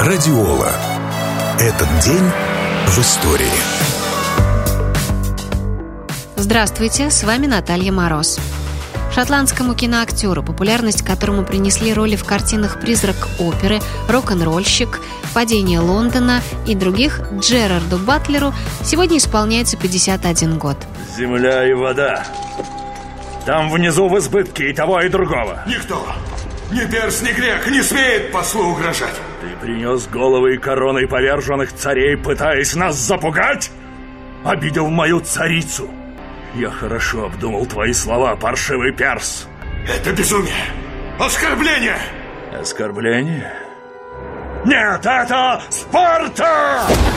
Радиола. Этот день в истории. Здравствуйте, с вами Наталья Мороз. Шотландскому киноактеру, популярность которому принесли роли в картинах «Призрак оперы», «Рок-н-ролльщик», «Падение Лондона» и других Джерарду Батлеру сегодня исполняется 51 год. Земля и вода. Там внизу в избытке и того, и другого. Никто, ни перс, ни грек не смеет послу угрожать. Ты принес головы и короны поверженных царей, пытаясь нас запугать? Обидел мою царицу. Я хорошо обдумал твои слова, паршивый перс. Это безумие, оскорбление. Оскорбление? Нет, это Спарта! О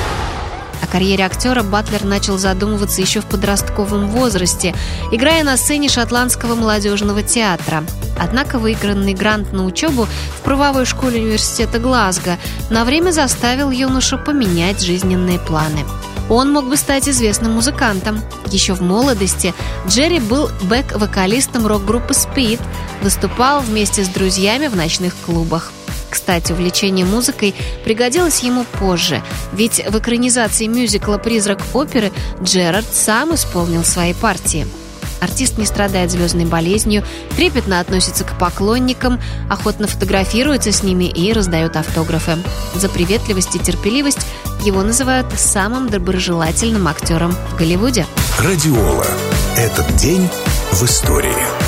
карьере актера Батлер начал задумываться еще в подростковом возрасте, играя на сцене шотландского молодежного театра. Однако выигранный грант на учебу в правовой школе университета Глазго на время заставил юношу поменять жизненные планы. Он мог бы стать известным музыкантом. Еще в молодости Джерри был бэк-вокалистом рок-группы Speed, выступал вместе с друзьями в ночных клубах. Кстати, увлечение музыкой пригодилось ему позже, ведь в экранизации мюзикла «Призрак оперы» Джерард сам исполнил свои партии. Артист не страдает звездной болезнью, трепетно относится к поклонникам, охотно фотографируется с ними и раздает автографы. За приветливость и терпеливость его называют самым доброжелательным актером в Голливуде. Радиола. Этот день в истории.